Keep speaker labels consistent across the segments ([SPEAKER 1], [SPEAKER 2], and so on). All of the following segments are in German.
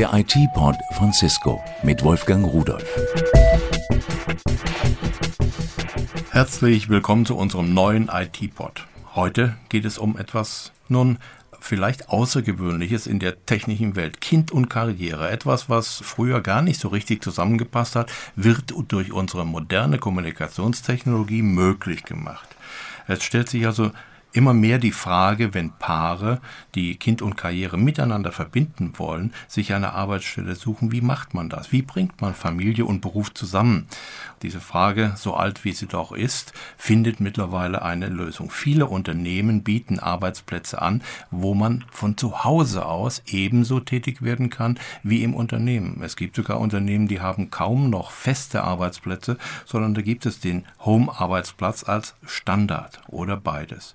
[SPEAKER 1] Der IT-Pod von Cisco mit Wolfgang Rudolf.
[SPEAKER 2] Herzlich willkommen zu unserem neuen IT-Pod. Heute geht es um etwas nun vielleicht Außergewöhnliches in der technischen Welt. Kind und Karriere. Etwas, was früher gar nicht so richtig zusammengepasst hat, wird durch unsere moderne Kommunikationstechnologie möglich gemacht. Es stellt sich also immer mehr die Frage, wenn Paare, die Kind und Karriere miteinander verbinden wollen, sich eine Arbeitsstelle suchen, wie macht man das? Wie bringt man Familie und Beruf zusammen? Diese Frage, so alt wie sie doch ist, findet mittlerweile eine Lösung. Viele Unternehmen bieten Arbeitsplätze an, wo man von zu Hause aus ebenso tätig werden kann wie im Unternehmen. Es gibt sogar Unternehmen, die haben kaum noch feste Arbeitsplätze, sondern da gibt es den Home-Arbeitsplatz als Standard oder beides.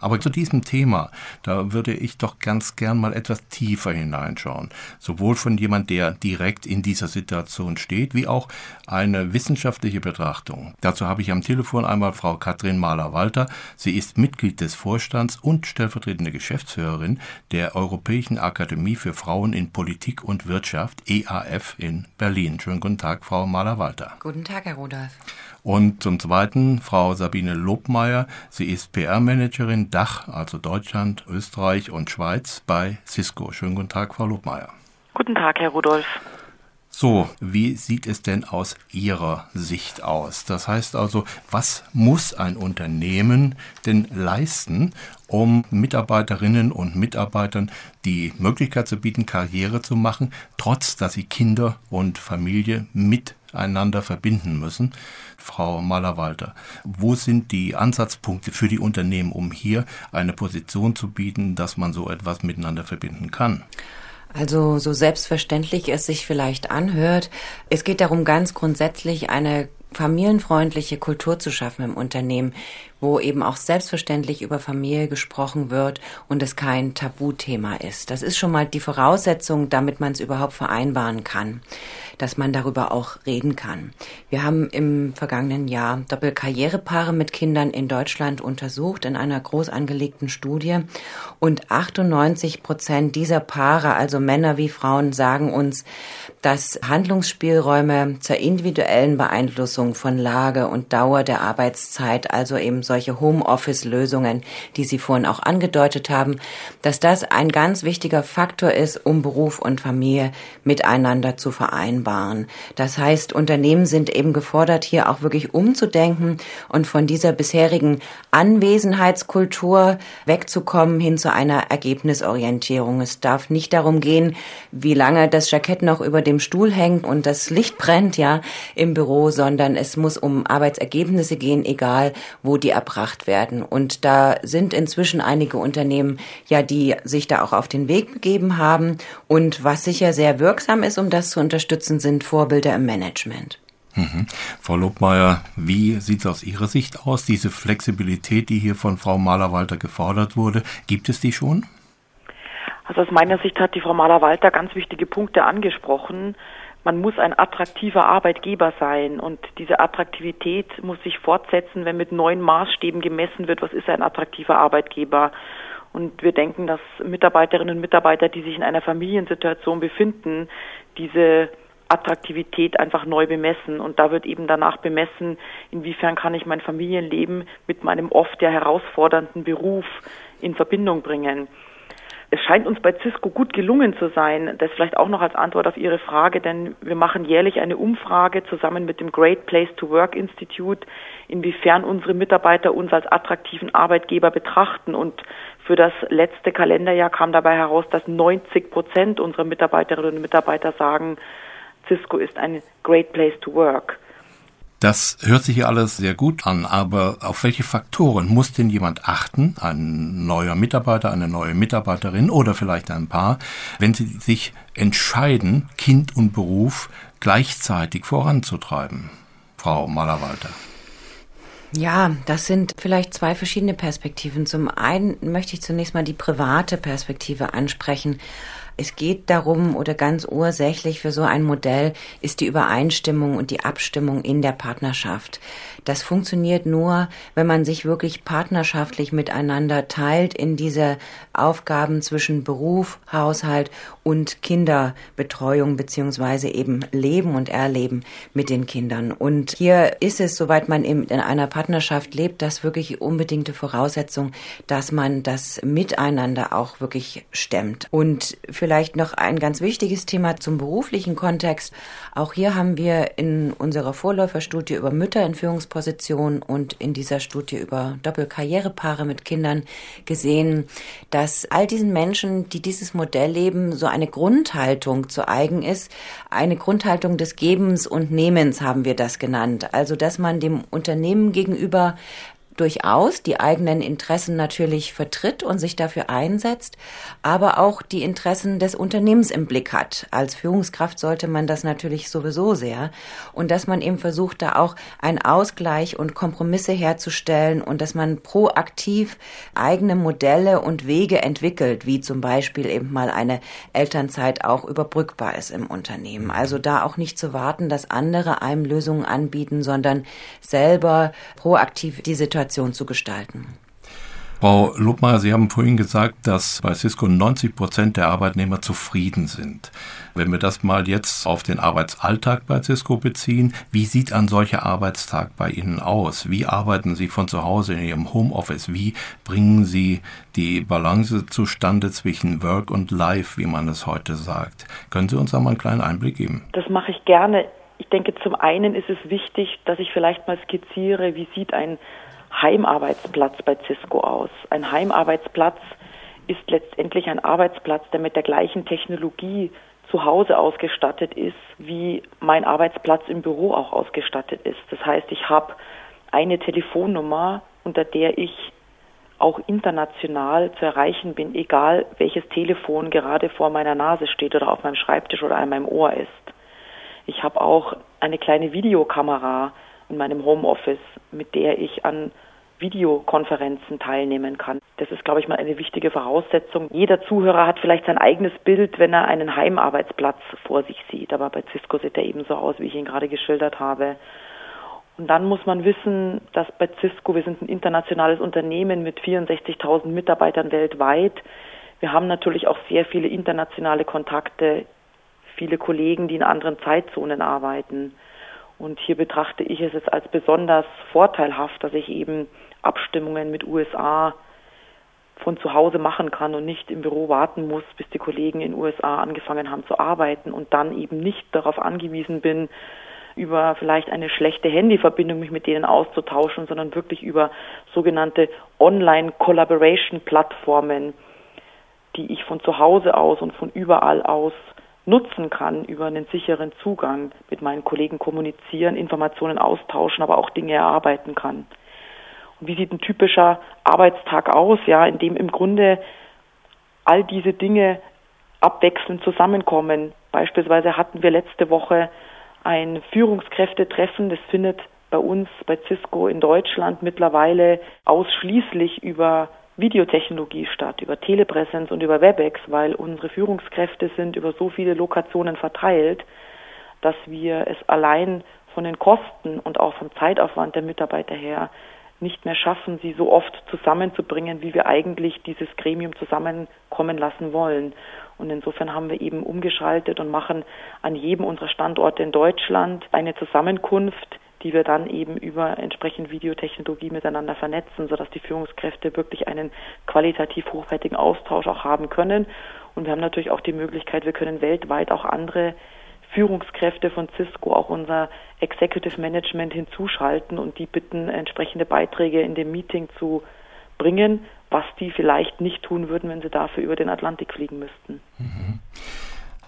[SPEAKER 2] Aber zu diesem Thema, da würde ich doch ganz gern mal etwas tiefer hineinschauen. Sowohl von jemand, der direkt in dieser Situation steht, wie auch eine wissenschaftliche Betrachtung. Dazu habe ich am Telefon einmal Frau Katrin Mahler-Walter. Sie ist Mitglied des Vorstands und stellvertretende Geschäftsführerin der Europäischen Akademie für Frauen in Politik und Wirtschaft, EAF in Berlin. Schönen guten Tag, Frau Mahler-Walter.
[SPEAKER 3] Guten Tag, Herr Rudolf.
[SPEAKER 2] Und zum Zweiten Frau Sabine Lobmeier. Sie ist PR-Managerin Dach, also Deutschland, Österreich und Schweiz bei Cisco. Schönen guten Tag, Frau Lobmeier.
[SPEAKER 4] Guten Tag, Herr Rudolf.
[SPEAKER 2] So, wie sieht es denn aus Ihrer Sicht aus? Das heißt also, was muss ein Unternehmen denn leisten, um Mitarbeiterinnen und Mitarbeitern die Möglichkeit zu bieten, Karriere zu machen, trotz dass sie Kinder und Familie miteinander verbinden müssen? Frau Malerwalter, wo sind die Ansatzpunkte für die Unternehmen, um hier eine Position zu bieten, dass man so etwas miteinander verbinden kann?
[SPEAKER 3] Also so selbstverständlich es sich vielleicht anhört, es geht darum, ganz grundsätzlich eine familienfreundliche Kultur zu schaffen im Unternehmen, wo eben auch selbstverständlich über Familie gesprochen wird und es kein Tabuthema ist. Das ist schon mal die Voraussetzung, damit man es überhaupt vereinbaren kann dass man darüber auch reden kann. Wir haben im vergangenen Jahr Doppelkarrierepaare mit Kindern in Deutschland untersucht in einer groß angelegten Studie und 98 Prozent dieser Paare, also Männer wie Frauen, sagen uns, dass Handlungsspielräume zur individuellen Beeinflussung von Lage und Dauer der Arbeitszeit, also eben solche Homeoffice-Lösungen, die Sie vorhin auch angedeutet haben, dass das ein ganz wichtiger Faktor ist, um Beruf und Familie miteinander zu vereinbaren. Das heißt, Unternehmen sind eben gefordert, hier auch wirklich umzudenken und von dieser bisherigen Anwesenheitskultur wegzukommen hin zu einer Ergebnisorientierung. Es darf nicht darum gehen, wie lange das Jackett noch über dem Stuhl hängt und das Licht brennt, ja, im Büro, sondern es muss um Arbeitsergebnisse gehen, egal wo die erbracht werden. Und da sind inzwischen einige Unternehmen ja, die sich da auch auf den Weg begeben haben. Und was sicher sehr wirksam ist, um das zu unterstützen, sind Vorbilder im Management.
[SPEAKER 2] Mhm. Frau Lobmeier, wie sieht es aus Ihrer Sicht aus? Diese Flexibilität, die hier von Frau Mahler-Walter gefordert wurde, gibt es die schon?
[SPEAKER 4] Also aus meiner Sicht hat die Frau Mahler-Walter ganz wichtige Punkte angesprochen. Man muss ein attraktiver Arbeitgeber sein und diese Attraktivität muss sich fortsetzen, wenn mit neuen Maßstäben gemessen wird, was ist ein attraktiver Arbeitgeber. Und wir denken, dass Mitarbeiterinnen und Mitarbeiter, die sich in einer Familiensituation befinden, diese Attraktivität einfach neu bemessen. Und da wird eben danach bemessen, inwiefern kann ich mein Familienleben mit meinem oft ja herausfordernden Beruf in Verbindung bringen. Es scheint uns bei Cisco gut gelungen zu sein, das vielleicht auch noch als Antwort auf Ihre Frage, denn wir machen jährlich eine Umfrage zusammen mit dem Great Place to Work Institute, inwiefern unsere Mitarbeiter uns als attraktiven Arbeitgeber betrachten. Und für das letzte Kalenderjahr kam dabei heraus, dass 90 Prozent unserer Mitarbeiterinnen und Mitarbeiter sagen, Cisco ist ein great place to work.
[SPEAKER 2] Das hört sich ja alles sehr gut an, aber auf welche Faktoren muss denn jemand achten, ein neuer Mitarbeiter, eine neue Mitarbeiterin oder vielleicht ein Paar, wenn sie sich entscheiden, Kind und Beruf gleichzeitig voranzutreiben? Frau Mallerwalter.
[SPEAKER 3] Ja, das sind vielleicht zwei verschiedene Perspektiven. Zum einen möchte ich zunächst mal die private Perspektive ansprechen. Es geht darum oder ganz ursächlich für so ein Modell ist die Übereinstimmung und die Abstimmung in der Partnerschaft. Das funktioniert nur, wenn man sich wirklich partnerschaftlich miteinander teilt in diese Aufgaben zwischen Beruf, Haushalt und Kinderbetreuung beziehungsweise eben Leben und Erleben mit den Kindern. Und hier ist es, soweit man in einer Partnerschaft lebt, das wirklich unbedingte Voraussetzung, dass man das miteinander auch wirklich stemmt. Und vielleicht noch ein ganz wichtiges Thema zum beruflichen Kontext. Auch hier haben wir in unserer Vorläuferstudie über Mütter in Führungspositionen und in dieser Studie über Doppelkarrierepaare mit Kindern gesehen, dass all diesen Menschen, die dieses Modell leben, so eine Grundhaltung zu eigen ist. Eine Grundhaltung des Gebens und Nehmens haben wir das genannt. Also, dass man dem Unternehmen gegenüber durchaus die eigenen Interessen natürlich vertritt und sich dafür einsetzt, aber auch die Interessen des Unternehmens im Blick hat. Als Führungskraft sollte man das natürlich sowieso sehr und dass man eben versucht, da auch einen Ausgleich und Kompromisse herzustellen und dass man proaktiv eigene Modelle und Wege entwickelt, wie zum Beispiel eben mal eine Elternzeit auch überbrückbar ist im Unternehmen. Also da auch nicht zu warten, dass andere einem Lösungen anbieten, sondern selber proaktiv die Situation Situation zu gestalten.
[SPEAKER 2] Frau Lubmeier, Sie haben vorhin gesagt, dass bei Cisco 90 Prozent der Arbeitnehmer zufrieden sind. Wenn wir das mal jetzt auf den Arbeitsalltag bei Cisco beziehen, wie sieht ein solcher Arbeitstag bei Ihnen aus? Wie arbeiten Sie von zu Hause in Ihrem Homeoffice? Wie bringen Sie die Balance zustande zwischen Work und Life, wie man es heute sagt? Können Sie uns da mal einen kleinen Einblick geben?
[SPEAKER 4] Das mache ich gerne. Ich denke, zum einen ist es wichtig, dass ich vielleicht mal skizziere, wie sieht ein Heimarbeitsplatz bei Cisco aus. Ein Heimarbeitsplatz ist letztendlich ein Arbeitsplatz, der mit der gleichen Technologie zu Hause ausgestattet ist, wie mein Arbeitsplatz im Büro auch ausgestattet ist. Das heißt, ich habe eine Telefonnummer, unter der ich auch international zu erreichen bin, egal welches Telefon gerade vor meiner Nase steht oder auf meinem Schreibtisch oder an meinem Ohr ist. Ich habe auch eine kleine Videokamera, in meinem Homeoffice, mit der ich an Videokonferenzen teilnehmen kann. Das ist, glaube ich, mal eine wichtige Voraussetzung. Jeder Zuhörer hat vielleicht sein eigenes Bild, wenn er einen Heimarbeitsplatz vor sich sieht. Aber bei Cisco sieht er ebenso aus, wie ich ihn gerade geschildert habe. Und dann muss man wissen, dass bei Cisco, wir sind ein internationales Unternehmen mit 64.000 Mitarbeitern weltweit. Wir haben natürlich auch sehr viele internationale Kontakte, viele Kollegen, die in anderen Zeitzonen arbeiten. Und hier betrachte ich es jetzt als besonders vorteilhaft, dass ich eben Abstimmungen mit USA von zu Hause machen kann und nicht im Büro warten muss, bis die Kollegen in USA angefangen haben zu arbeiten und dann eben nicht darauf angewiesen bin, über vielleicht eine schlechte Handyverbindung mich mit denen auszutauschen, sondern wirklich über sogenannte Online-Collaboration-Plattformen, die ich von zu Hause aus und von überall aus nutzen kann über einen sicheren Zugang mit meinen Kollegen kommunizieren, Informationen austauschen, aber auch Dinge erarbeiten kann. Und wie sieht ein typischer Arbeitstag aus, ja, in dem im Grunde all diese Dinge abwechselnd zusammenkommen. Beispielsweise hatten wir letzte Woche ein Führungskräftetreffen, das findet bei uns bei Cisco in Deutschland mittlerweile ausschließlich über Videotechnologie statt, über Telepräsenz und über WebEx, weil unsere Führungskräfte sind über so viele Lokationen verteilt, dass wir es allein von den Kosten und auch vom Zeitaufwand der Mitarbeiter her nicht mehr schaffen, sie so oft zusammenzubringen, wie wir eigentlich dieses Gremium zusammenkommen lassen wollen. Und insofern haben wir eben umgeschaltet und machen an jedem unserer Standorte in Deutschland eine Zusammenkunft, die wir dann eben über entsprechend Videotechnologie miteinander vernetzen, sodass die Führungskräfte wirklich einen qualitativ hochwertigen Austausch auch haben können. Und wir haben natürlich auch die Möglichkeit, wir können weltweit auch andere Führungskräfte von Cisco, auch unser Executive Management hinzuschalten und die bitten, entsprechende Beiträge in dem Meeting zu bringen, was die vielleicht nicht tun würden, wenn sie dafür über den Atlantik fliegen müssten. Mhm.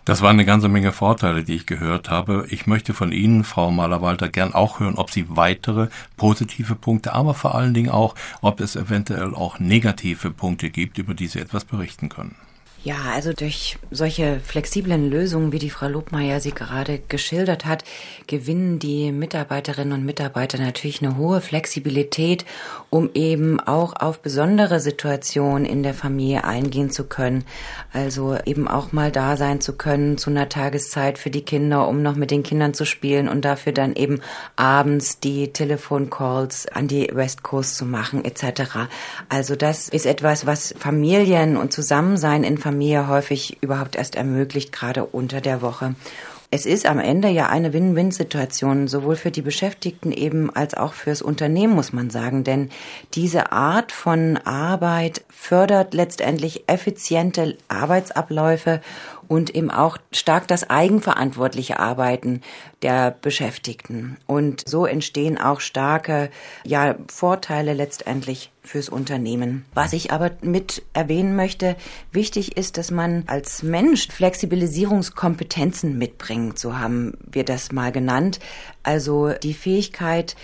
[SPEAKER 2] Das waren eine ganze Menge Vorteile, die ich gehört habe. Ich möchte von Ihnen, Frau Malerwalter, gern auch hören, ob Sie weitere positive Punkte, aber vor allen Dingen auch, ob es eventuell auch negative Punkte gibt, über die Sie etwas berichten können.
[SPEAKER 3] Ja, also durch solche flexiblen Lösungen, wie die Frau Lobmeier sie gerade geschildert hat, gewinnen die Mitarbeiterinnen und Mitarbeiter natürlich eine hohe Flexibilität, um eben auch auf besondere Situationen in der Familie eingehen zu können. Also eben auch mal da sein zu können zu einer Tageszeit für die Kinder, um noch mit den Kindern zu spielen und dafür dann eben abends die Telefoncalls an die West Coast zu machen etc. Also das ist etwas, was Familien und Zusammensein in Familien Familie häufig überhaupt erst ermöglicht, gerade unter der Woche. Es ist am Ende ja eine Win-Win-Situation, sowohl für die Beschäftigten eben als auch fürs Unternehmen, muss man sagen. Denn diese Art von Arbeit fördert letztendlich effiziente Arbeitsabläufe und eben auch stark das eigenverantwortliche Arbeiten der Beschäftigten. Und so entstehen auch starke ja, Vorteile letztendlich fürs Unternehmen. Was ich aber mit erwähnen möchte, wichtig ist, dass man als Mensch Flexibilisierungskompetenzen mitbringt, so haben wir das mal genannt. Also die Fähigkeit,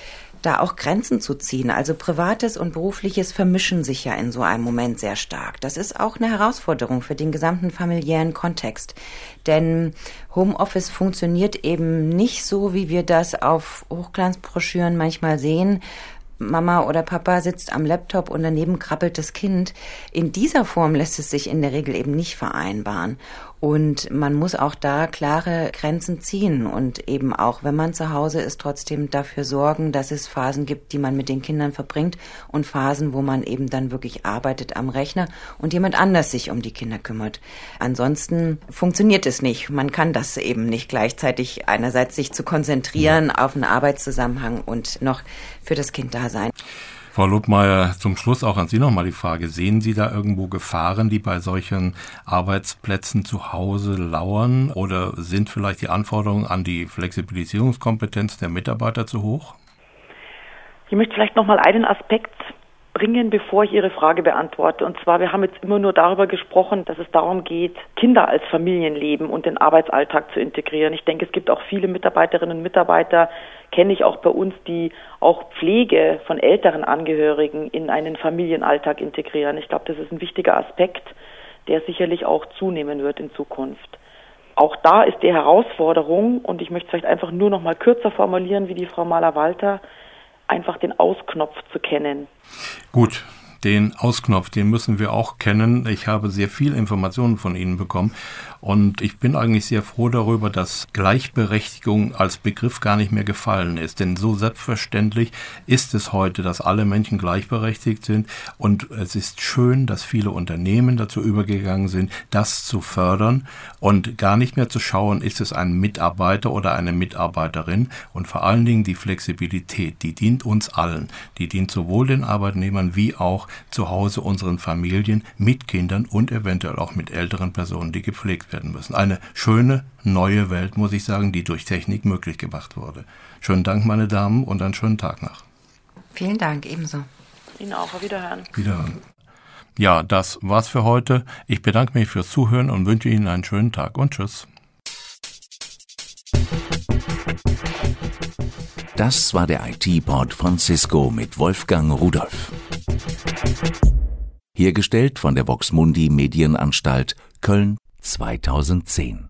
[SPEAKER 3] da auch Grenzen zu ziehen. Also privates und berufliches vermischen sich ja in so einem Moment sehr stark. Das ist auch eine Herausforderung für den gesamten familiären Kontext. Denn Homeoffice funktioniert eben nicht so, wie wir das auf Hochglanzbroschüren manchmal sehen, Mama oder Papa sitzt am Laptop und daneben krabbelt das Kind. In dieser Form lässt es sich in der Regel eben nicht vereinbaren. Und man muss auch da klare Grenzen ziehen und eben auch, wenn man zu Hause ist, trotzdem dafür sorgen, dass es Phasen gibt, die man mit den Kindern verbringt und Phasen, wo man eben dann wirklich arbeitet am Rechner und jemand anders sich um die Kinder kümmert. Ansonsten funktioniert es nicht. Man kann das eben nicht gleichzeitig einerseits sich zu konzentrieren auf einen Arbeitszusammenhang und noch für das Kind da sein.
[SPEAKER 2] Frau Lubmeier, zum Schluss auch an Sie nochmal die Frage. Sehen Sie da irgendwo Gefahren, die bei solchen Arbeitsplätzen zu Hause lauern? Oder sind vielleicht die Anforderungen an die Flexibilisierungskompetenz der Mitarbeiter zu hoch?
[SPEAKER 4] Ich möchte vielleicht nochmal einen Aspekt bringen, bevor ich Ihre Frage beantworte. Und zwar, wir haben jetzt immer nur darüber gesprochen, dass es darum geht, Kinder als Familienleben und den Arbeitsalltag zu integrieren. Ich denke, es gibt auch viele Mitarbeiterinnen und Mitarbeiter, kenne ich auch bei uns, die auch Pflege von älteren Angehörigen in einen Familienalltag integrieren. Ich glaube, das ist ein wichtiger Aspekt, der sicherlich auch zunehmen wird in Zukunft. Auch da ist die Herausforderung, und ich möchte es vielleicht einfach nur noch mal kürzer formulieren, wie die Frau Mahler-Walter, einfach den Ausknopf zu kennen.
[SPEAKER 2] Gut, den Ausknopf, den müssen wir auch kennen. Ich habe sehr viel Informationen von Ihnen bekommen und ich bin eigentlich sehr froh darüber, dass Gleichberechtigung als Begriff gar nicht mehr gefallen ist. Denn so selbstverständlich ist es heute, dass alle Menschen gleichberechtigt sind. Und es ist schön, dass viele Unternehmen dazu übergegangen sind, das zu fördern und gar nicht mehr zu schauen, ist es ein Mitarbeiter oder eine Mitarbeiterin. Und vor allen Dingen die Flexibilität, die dient uns allen. Die dient sowohl den Arbeitnehmern wie auch zu Hause unseren Familien mit Kindern und eventuell auch mit älteren Personen, die gepflegt werden müssen. Eine schöne neue Welt, muss ich sagen, die durch Technik möglich gemacht wurde. Schönen Dank, meine Damen, und einen schönen Tag noch.
[SPEAKER 3] Vielen Dank, ebenso.
[SPEAKER 4] Ihnen auch, auf Wiederhören.
[SPEAKER 2] Wiederhören. Ja, das war's für heute. Ich bedanke mich fürs Zuhören und wünsche Ihnen einen schönen Tag und tschüss.
[SPEAKER 1] Das war der IT-Port von Cisco mit Wolfgang Rudolf. Hergestellt von der Voxmundi Medienanstalt Köln 2010